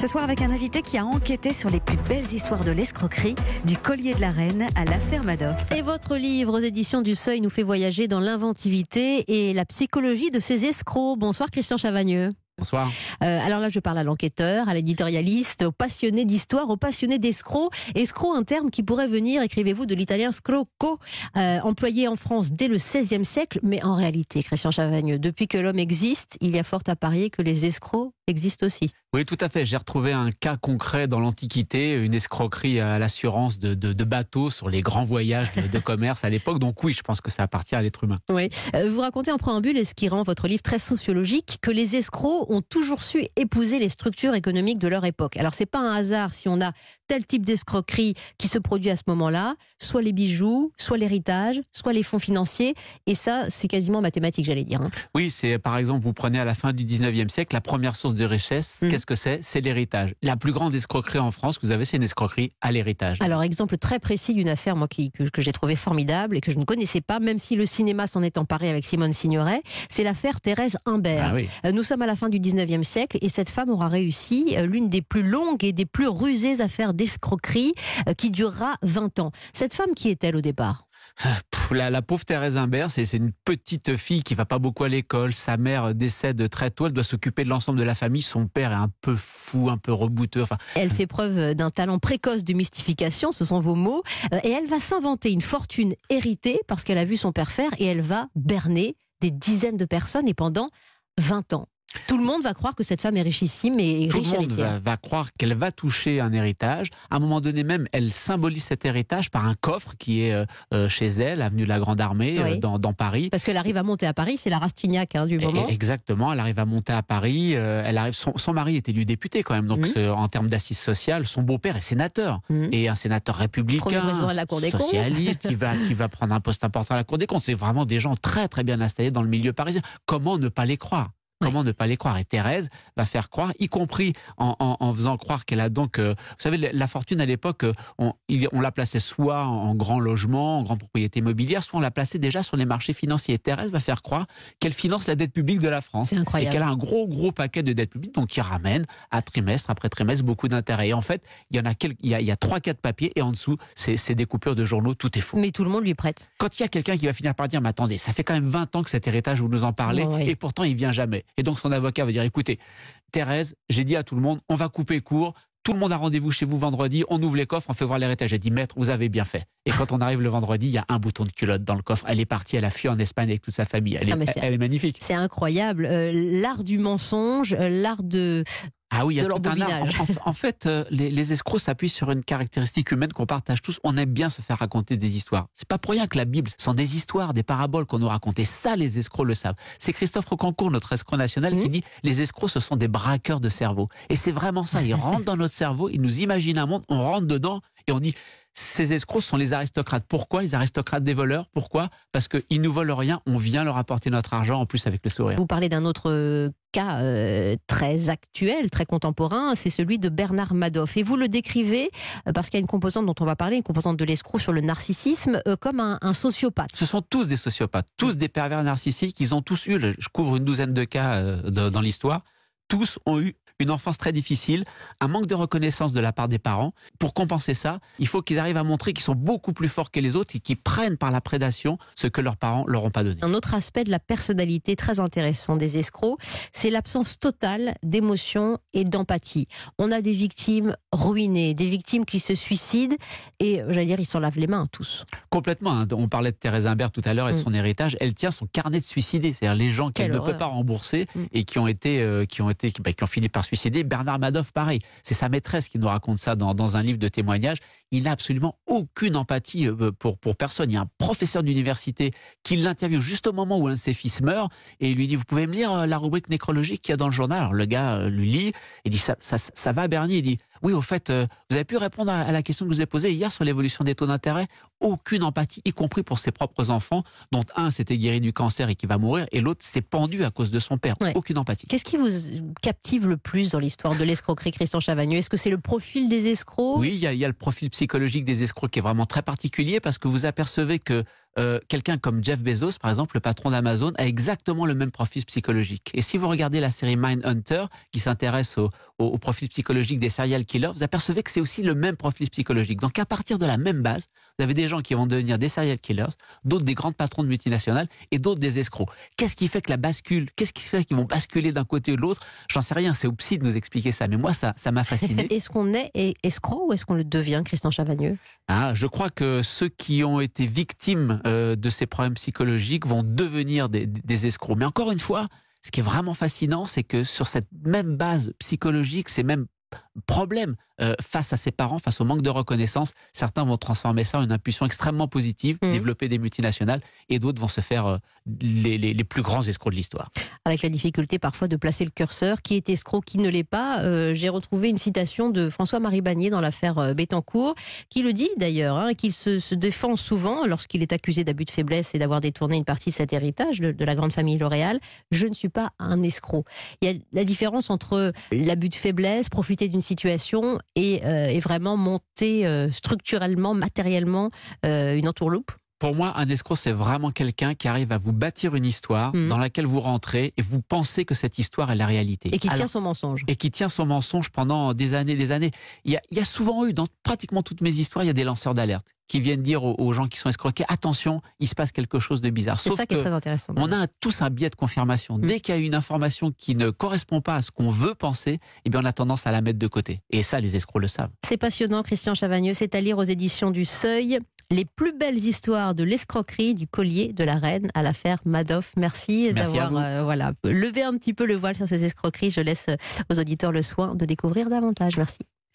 Ce soir avec un invité qui a enquêté sur les plus belles histoires de l'escroquerie, du collier de la reine à l'affaire Madoff. Et votre livre aux éditions du Seuil nous fait voyager dans l'inventivité et la psychologie de ces escrocs. Bonsoir Christian Chavagneux. Bonsoir. Euh, alors là, je parle à l'enquêteur, à l'éditorialiste, au passionné d'histoire, au passionné d'escroc. Escroc, un terme qui pourrait venir, écrivez-vous, de l'italien scrocco, euh, employé en France dès le XVIe siècle. Mais en réalité, Christian Chavagneux, depuis que l'homme existe, il y a fort à parier que les escrocs existent aussi. Oui, tout à fait. J'ai retrouvé un cas concret dans l'Antiquité, une escroquerie à l'assurance de, de, bateaux sur les grands voyages de, commerce à l'époque. Donc oui, je pense que ça appartient à l'être humain. Oui. Euh, vous racontez en préambule, et ce qui rend votre livre très sociologique, que les escrocs ont toujours su épouser les structures économiques de leur époque. Alors c'est pas un hasard si on a tel type d'escroquerie qui se produit à ce moment-là, soit les bijoux, soit l'héritage, soit les fonds financiers. Et ça, c'est quasiment mathématique, j'allais dire. Hein. Oui, c'est par exemple, vous prenez à la fin du 19e siècle, la première source de richesse, mm. qu'est-ce que c'est? C'est l'héritage. La plus grande escroquerie en France que vous avez, c'est une escroquerie à l'héritage. Alors, exemple très précis d'une affaire moi, qui, que, j'ai trouvé formidable et que je ne connaissais pas, même si le cinéma s'en est emparé avec Simone Signoret, c'est l'affaire Thérèse Imbert. Ah euh, nous sommes à la fin du 19e siècle et cette femme aura réussi euh, l'une des plus longues et des plus rusées affaires d'escroquerie euh, qui durera 20 ans. Cette femme, qui est-elle au départ? La, pauvre Thérèse Imbert, c'est une petite fille qui va pas beaucoup à l'école. Sa mère décède très tôt. Elle doit s'occuper de l'ensemble de la famille. Son père est un peu fou, un peu rebouteux. Enfin, elle fait preuve d'un talent précoce de mystification, ce sont vos mots. Euh, et elle va s'inventer une fortune héritée parce qu'elle a vu son père faire et elle va berner des dizaines de personnes et pendant 20 ans. Tout le monde va croire que cette femme est richissime et Tout riche le monde va, croire qu'elle va toucher un héritage. À un moment donné même, elle symbolise cet héritage par un coffre qui est euh, euh, chez elle, avenue de la Grande Armée, euh, dans, Paris. Parce qu'elle arrive à monter à Paris, c'est la Rastignac hein, du moment. exactement, elle arrive à monter à Paris. elle arrive, son, mari est élu député quand même, donc mmh. en termes d'assises sociales, son beau-père est sénateur mmh. et un sénateur républicain, la Cour des socialiste, qui va qui va prendre un poste important à la Cour des comptes. C'est vraiment des gens très très bien installés dans le milieu parisien. Comment ne pas les croire? Comment ne pas les croire Et Thérèse va faire croire, y compris en, faisant croire qu'elle a donc, euh, vous savez, la fortune à l'époque, euh, on, on, la plaçait soit en, grand logement, en grande propriété immobilière, soit on la plaçait déjà sur les marchés financiers. Et Thérèse va faire croire qu'elle finance la dette publique de la France et qu'elle a un gros gros paquet de dettes publiques, donc qui ramène à trimestre après trimestre beaucoup d'intérêts. Et en fait, il y en a il y a, trois quatre papiers et en dessous, c'est des coupures de journaux, tout est faux. Mais tout le monde lui prête. Quand il y a quelqu'un qui va finir par dire, mais attendez, ça fait quand même 20 ans que cet héritage vous nous en parlez et pourtant il vient jamais. Et donc son avocat va dire écoutez, Thérèse, j'ai dit à tout le monde, on va couper court. Tout le monde a rendez-vous chez vous vendredi, on ouvre les coffres, on fait voir l'héritage. J'ai dit, maître, vous avez bien fait. Et quand on arrive le vendredi, il y a un bouton de culotte dans le coffre. Elle est partie, elle a fui en Espagne avec toute sa famille. Elle, est, elle est, magnifique. C'est incroyable. Euh, l'art du mensonge, euh, l'art de, ah oui, il y a tout un art. En, fait, euh, les, escrocs s'appuient sur une caractéristique humaine qu'on partage tous. On aime bien se faire raconter des histoires. C'est pas pour rien que la Bible sont des histoires, des paraboles qu'on nous raconte. Et ça, les escrocs le savent. C'est Christophe Rocancourt, notre escroc national, qui dit les escrocs, ce sont des braqueurs de cerveau. Et c'est vraiment ça. Ils rentrent dans notre cerveau, ils nous imaginent un monde, on rentre dedans et on dit ces escrocs sont les aristocrates. Pourquoi les aristocrates des voleurs? Pourquoi? Parce qu'ils nous volent rien, on vient leur apporter notre argent en plus avec le sourire. Vous parlez d'un autre euh, cas euh, très actuel, très contemporain, c'est celui de Bernard Madoff. Et vous le décrivez, euh, parce qu'il y a une composante dont on va parler, une composante de l'escroc sur le narcissisme, comme un, sociopathe. Ce sont tous des sociopathes, tous des pervers narcissiques, ils ont tous eu, je couvre une douzaine de cas dans l'histoire, tous ont eu une enfance très difficile, un manque de reconnaissance de la part des parents. Pour compenser ça, il faut qu'ils arrivent à montrer qu'ils sont beaucoup plus forts que les autres et qu'ils prennent par la prédation ce que leurs parents leur ont pas donné. Un autre aspect de la personnalité très intéressant des escrocs, c'est l'absence totale d'émotion et d'empathie. On a des victimes ruinées, des victimes qui se suicident et j'allais dire ils s'en lavent les mains tous. Complètement. Hein. On parlait de Thérèse Imbert tout à l'heure et de mm. son héritage. Elle tient son carnet de suicidés, c'est-à-dire les gens qu'elle ne peut pas rembourser mm. et qui ont été, euh, qui ont été, bah, qui ont fini par suicidé. Bernard Madoff, pareil. C'est sa maîtresse qui nous raconte ça dans, dans un livre de témoignages. Il n'a absolument aucune empathie euh, pour, pour personne. Il y a un professeur d'université qui l'interviewe juste au moment où un de ses fils meurt et il lui dit Vous pouvez me lire euh, la rubrique nécrologique qu'il y a dans le journal? Alors le gars euh, lui lit et dit Ça, ça, ça va, Bernier Il dit Oui, au fait, vous avez pu répondre à la question que je vous ai posée hier sur l'évolution des taux d'intérêt Aucune empathie, y compris pour ses propres enfants, dont un s'était guéri du cancer et qui va mourir, et l'autre s'est pendu à cause de son père. Aucune empathie. Qu'est-ce qui vous captive le plus dans l'histoire de l'escroquerie, Christian Chavagneux? Est-ce que c'est le profil des escrocs? Oui, il y, a, le profil psychologique des escrocs qui est vraiment très particulier parce que vous apercevez que euh, quelqu'un comme Jeff Bezos, par exemple, le patron d'Amazon, a exactement le même profil psychologique. Et si vous regardez la série Mindhunter, qui s'intéresse au, au, profil psychologique des serial killers, vous apercevez que c'est aussi le même profil psychologique. Donc à partir de la même base, vous avez des gens qui vont devenir des serial killers, d'autres des grands patrons de multinationales et d'autres des escrocs. Qu'est-ce qui fait que la bascule Qu'est-ce qui fait qu'ils vont basculer d'un côté ou de l'autre? J'en sais rien, c'est au psy de nous expliquer ça. Mais moi, ça ça m'a fasciné. est-ce qu'on est escroc ou est-ce qu'on le devient, Christian Chavagneux? Ah, Je crois que ceux qui ont été victimes euh, de ces problèmes psychologiques vont devenir des, des escrocs. Mais encore une fois, ce qui est vraiment fascinant, c'est que sur cette même base psychologique, ces mêmes problèmes euh, face à ses parents, face au manque de reconnaissance. Certains vont transformer ça en une impulsion extrêmement positive, mmh. développer des multinationales, et d'autres vont se faire euh, les, plus grands escrocs de l'histoire. Avec la difficulté parfois de placer le curseur, qui est escroc, qui ne l'est pas. Euh, j'ai retrouvé une citation de François-Marie Bagné dans l'affaire Bettencourt, qui le dit d'ailleurs, hein, qu'il se, défend souvent lorsqu'il est accusé d'abus de faiblesse et d'avoir détourné une partie de cet héritage de, de la grande famille L'Oréal. Je ne suis pas un escroc. Il y a la différence entre l'abus de faiblesse, profiter d'une situation euh, et, vraiment monter euh, structurellement, matériellement euh, une entourloupe pour moi, un escroc, c'est vraiment quelqu'un qui arrive à vous bâtir une histoire mmh. dans laquelle vous rentrez et vous pensez que cette histoire est la réalité. Et qui tient son mensonge. Et qui tient son mensonge pendant des années, des années. Il y a, souvent eu, dans pratiquement toutes mes histoires, il y a des lanceurs d'alerte qui viennent dire aux, gens qui sont escroqués, attention, il se passe quelque chose de bizarre. C'est ça qui est très intéressant. On a tous un biais de confirmation. Mmh. Dès qu'il y a une information qui ne correspond pas à ce qu'on veut penser, eh bien on a tendance à la mettre de côté. Et ça, les escrocs le savent. C'est passionnant, Christian Chavagneux. C'est à lire aux éditions du Seuil les plus belles histoires de l'escroquerie du collier de la reine à l'affaire Madoff. Merci, d'avoir euh, voilà, levé un petit peu le voile sur ces escroqueries. Je laisse aux auditeurs le soin de découvrir davantage. Merci.